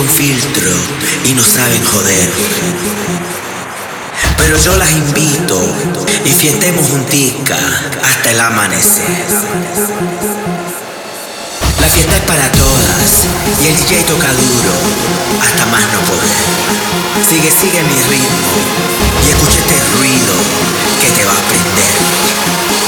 con filtro y no saben joder. Pero yo las invito y fiestemos juntica hasta el amanecer. La fiesta es para todas y el DJ toca duro hasta más no poder. Sigue, sigue mi ritmo y escucha este ruido que te va a prender.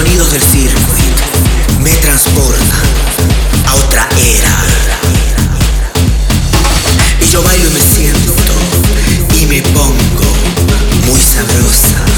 Sonidos del circuit me transportan a otra era. Y yo bailo y me siento y me pongo muy sabrosa.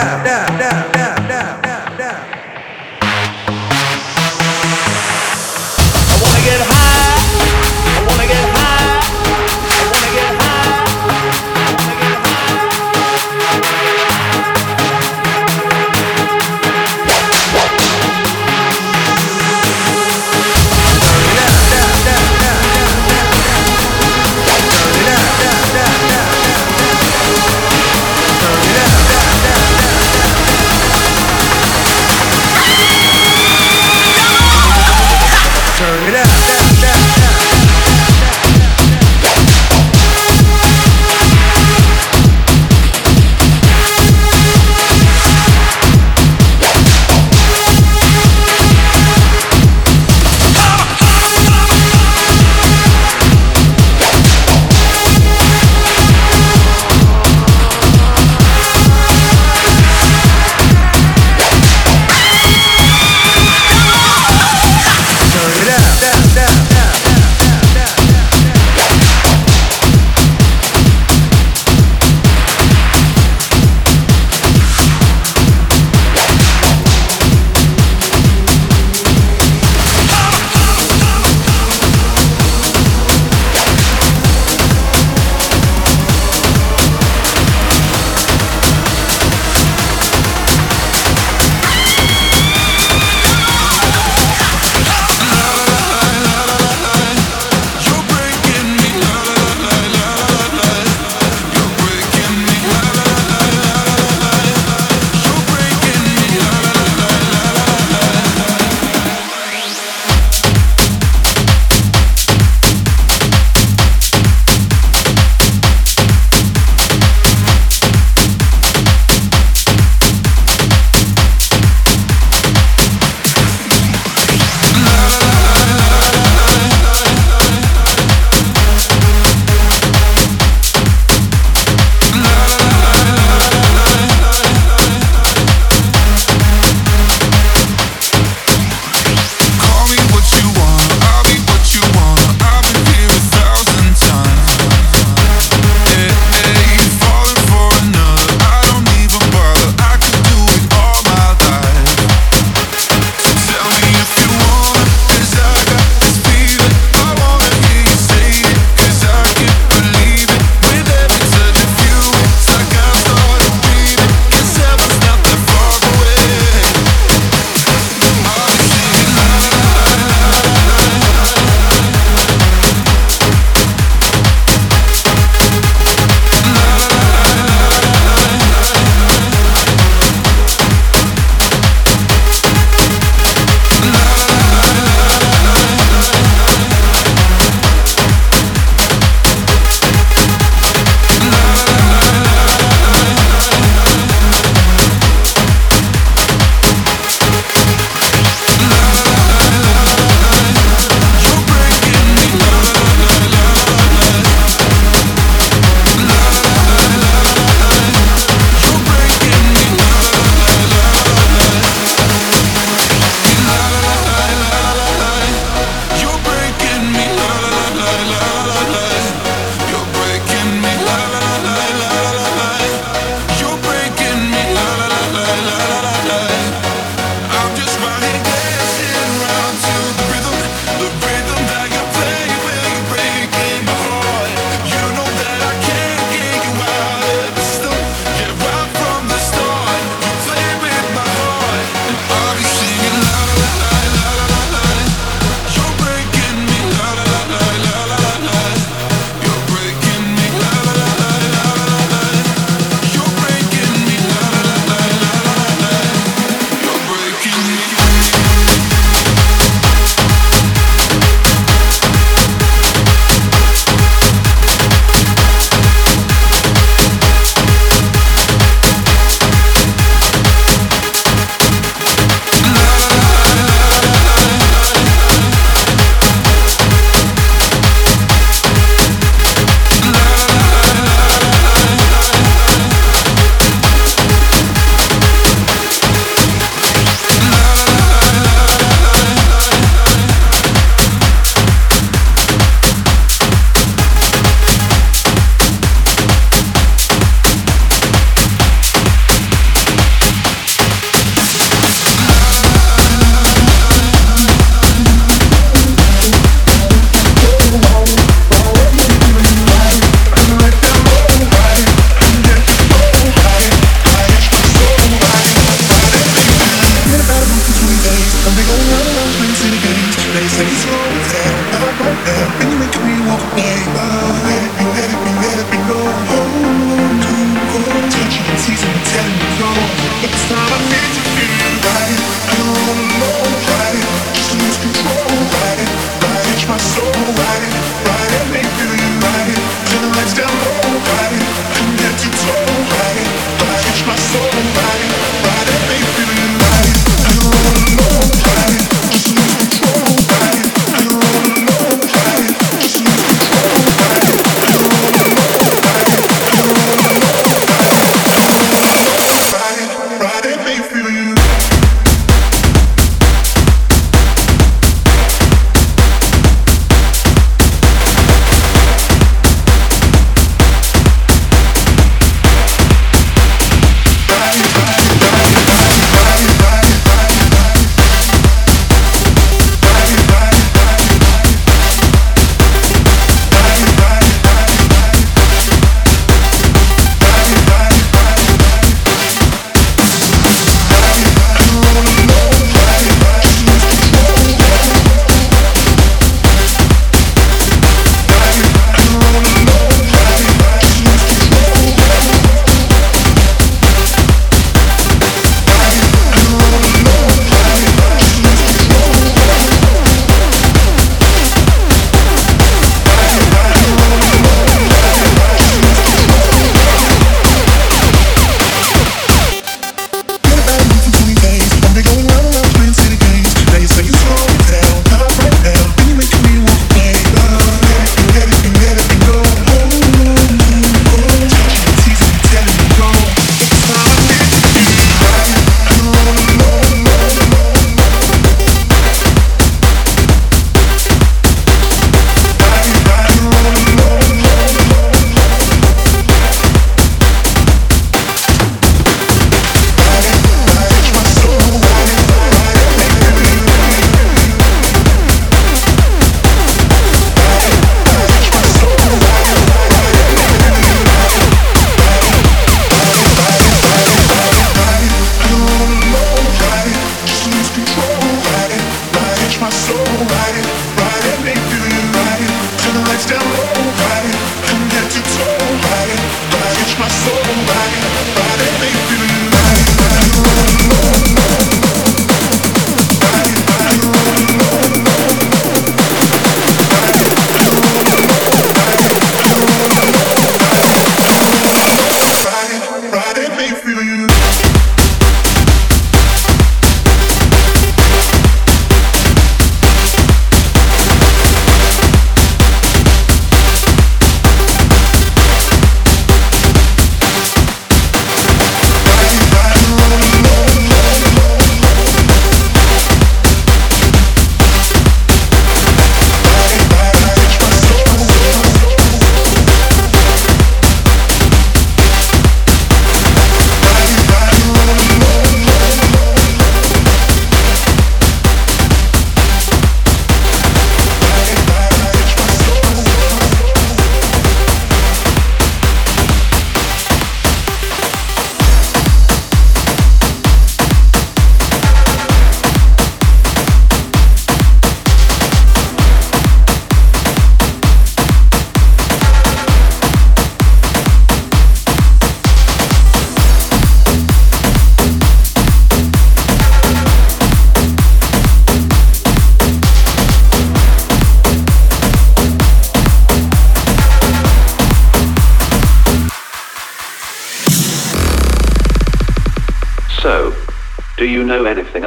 yeah, yeah.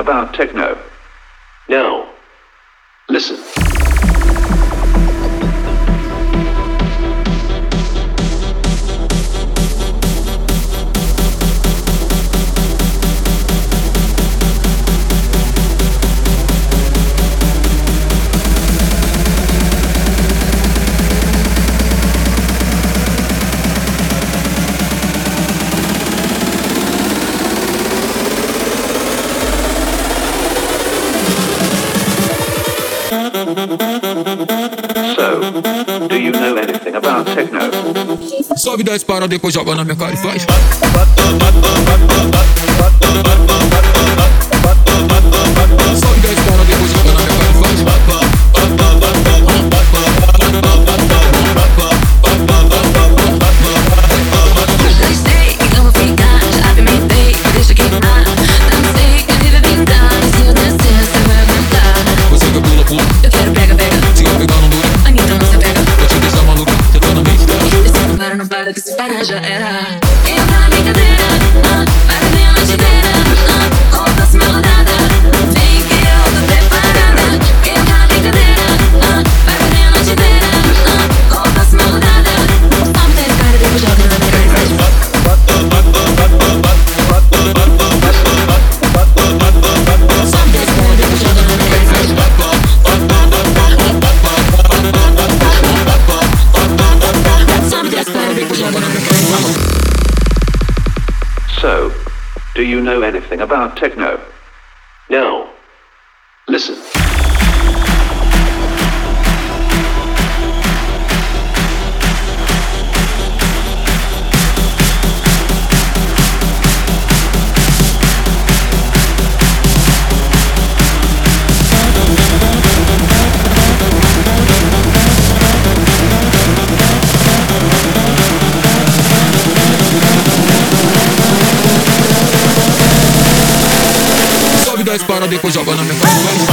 about techno? No. Listen. Sobe 10 para, depois joga na minha cara e faz. techno. de cu jogando minha faz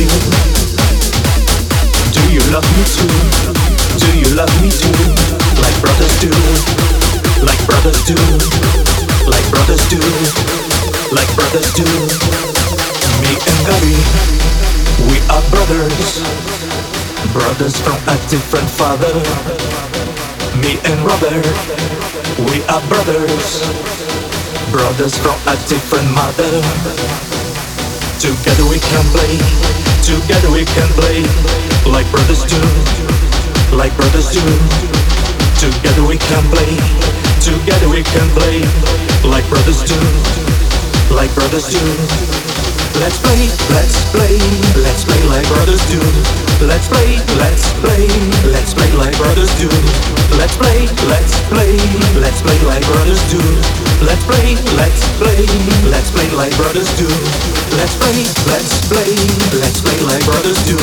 Do you love me too? Do you love me too? Like brothers do. Like brothers do. Like brothers do. Like brothers do. Me and Gary, we are brothers. Brothers from a different father. Me and Robert, we are brothers. Brothers from a different mother. Together we can play. Together we can play. Like brothers do. Like brothers do. Together we can play. Together we can play. Like brothers do. Like brothers do. Let's play, let's play, let's play like brothers do. Let's play, let's play, let's play like brothers do. Let's play, let's play, let's play like brothers do. Let's play, let's play, let's play like brothers do. Let's play, let's play, let's play like brothers do.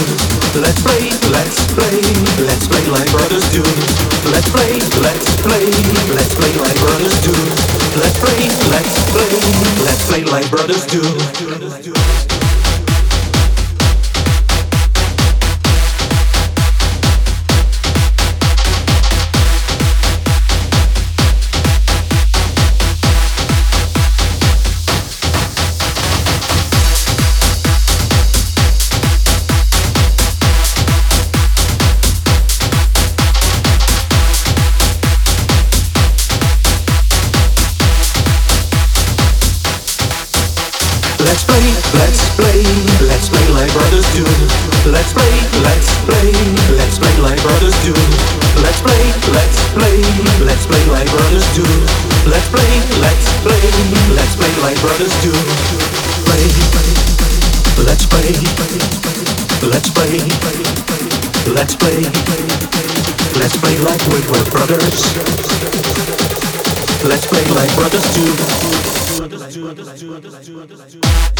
Let's play, let's play, let's play like brothers do. Let's play, let's play, let's play like brothers do. Let's play, let's play, let's play like brothers do. Let's play, let's play, let's play like brothers do. Let's play, let's play, let's play like brothers do. Let's play, let's play, let's play like brothers do. Play, let's play, let's play, let's play, let's play like we were brothers. Let's play like brothers do.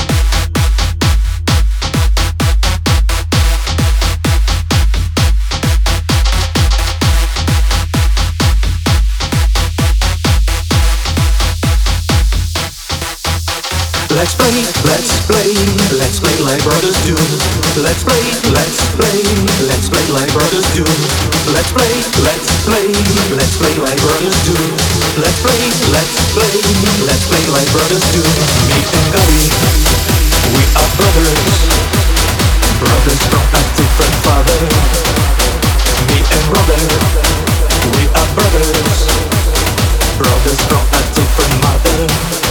Let's play, let's play, let's play like brothers do. Let's play, let's play, let's play like brothers do. Let's play, let's play, let's play like brothers do. Let's play, let's play, let's play like brothers do. Me and Gary, we are brothers. Brothers from a different father. Me and Robert, we are brothers. Brothers from a different mother.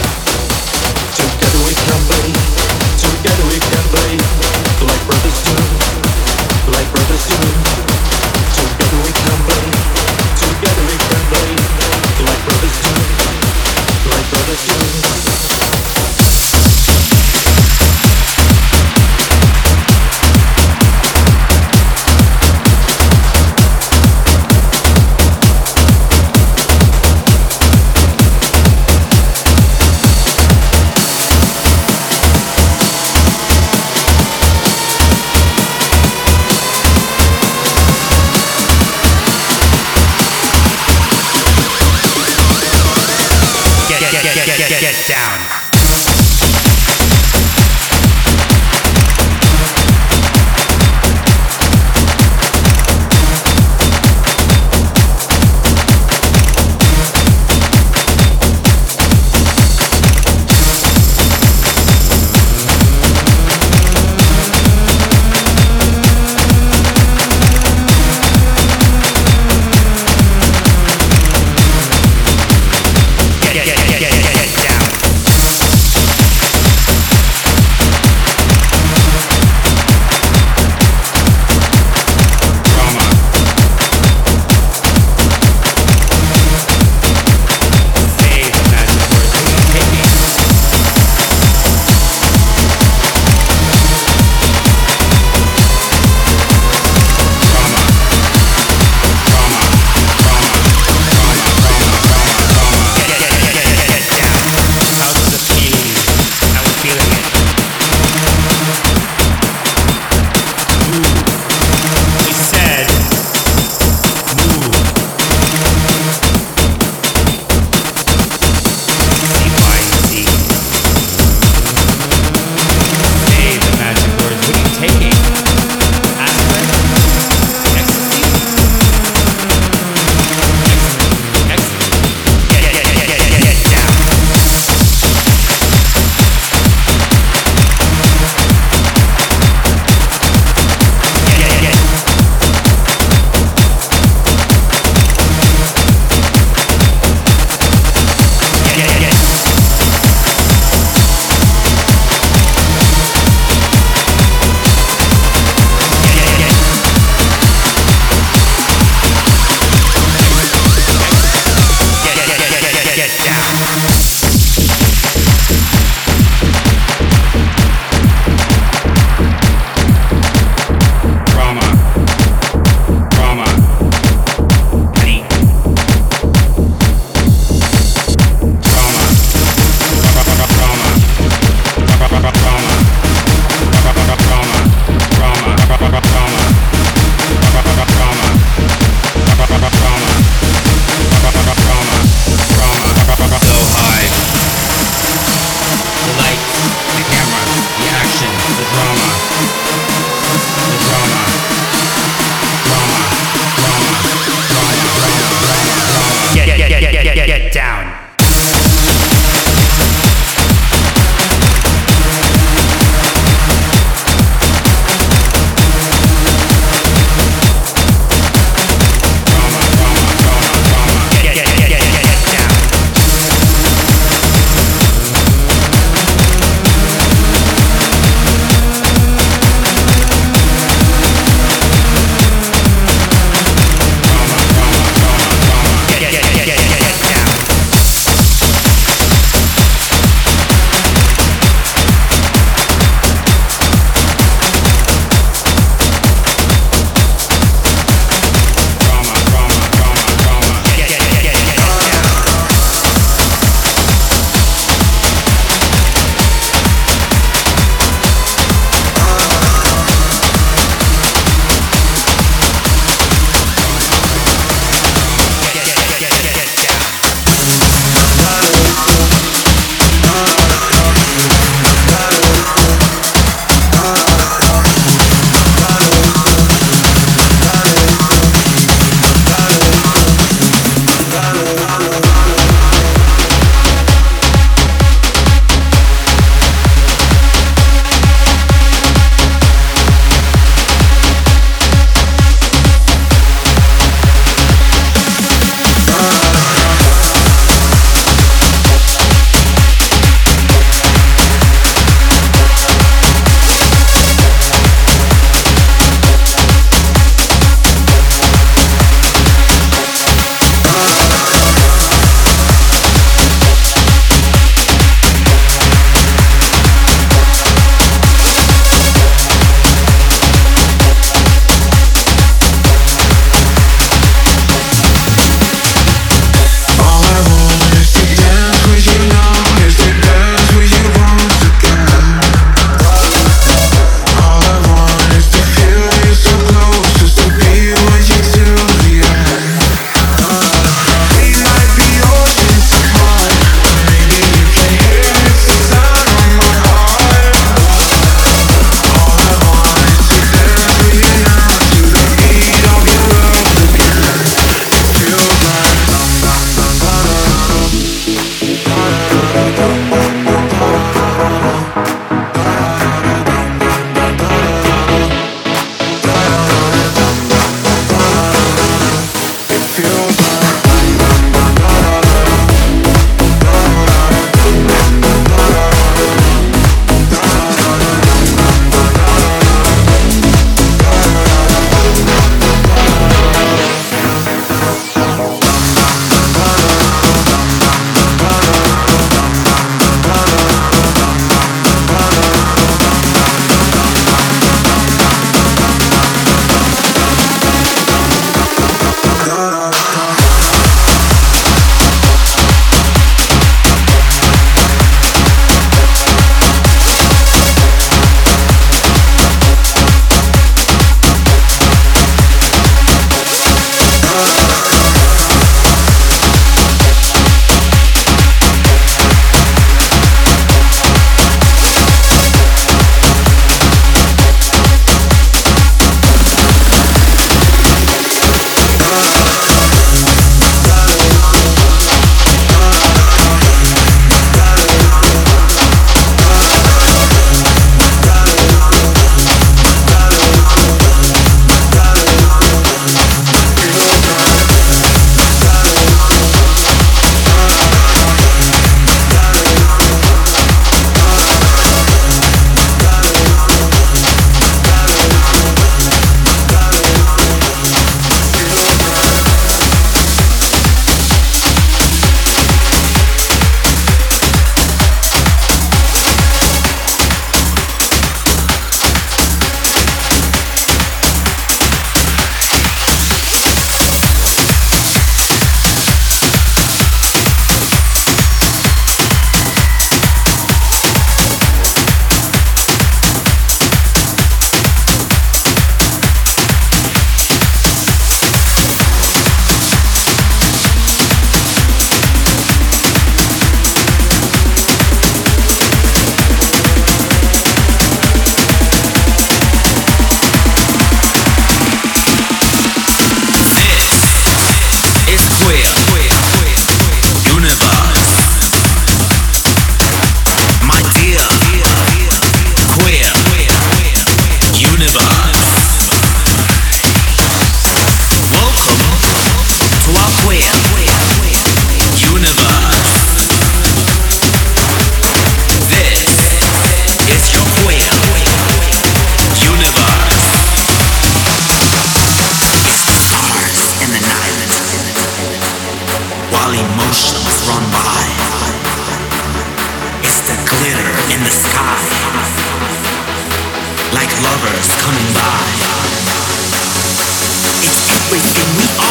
freaking we are.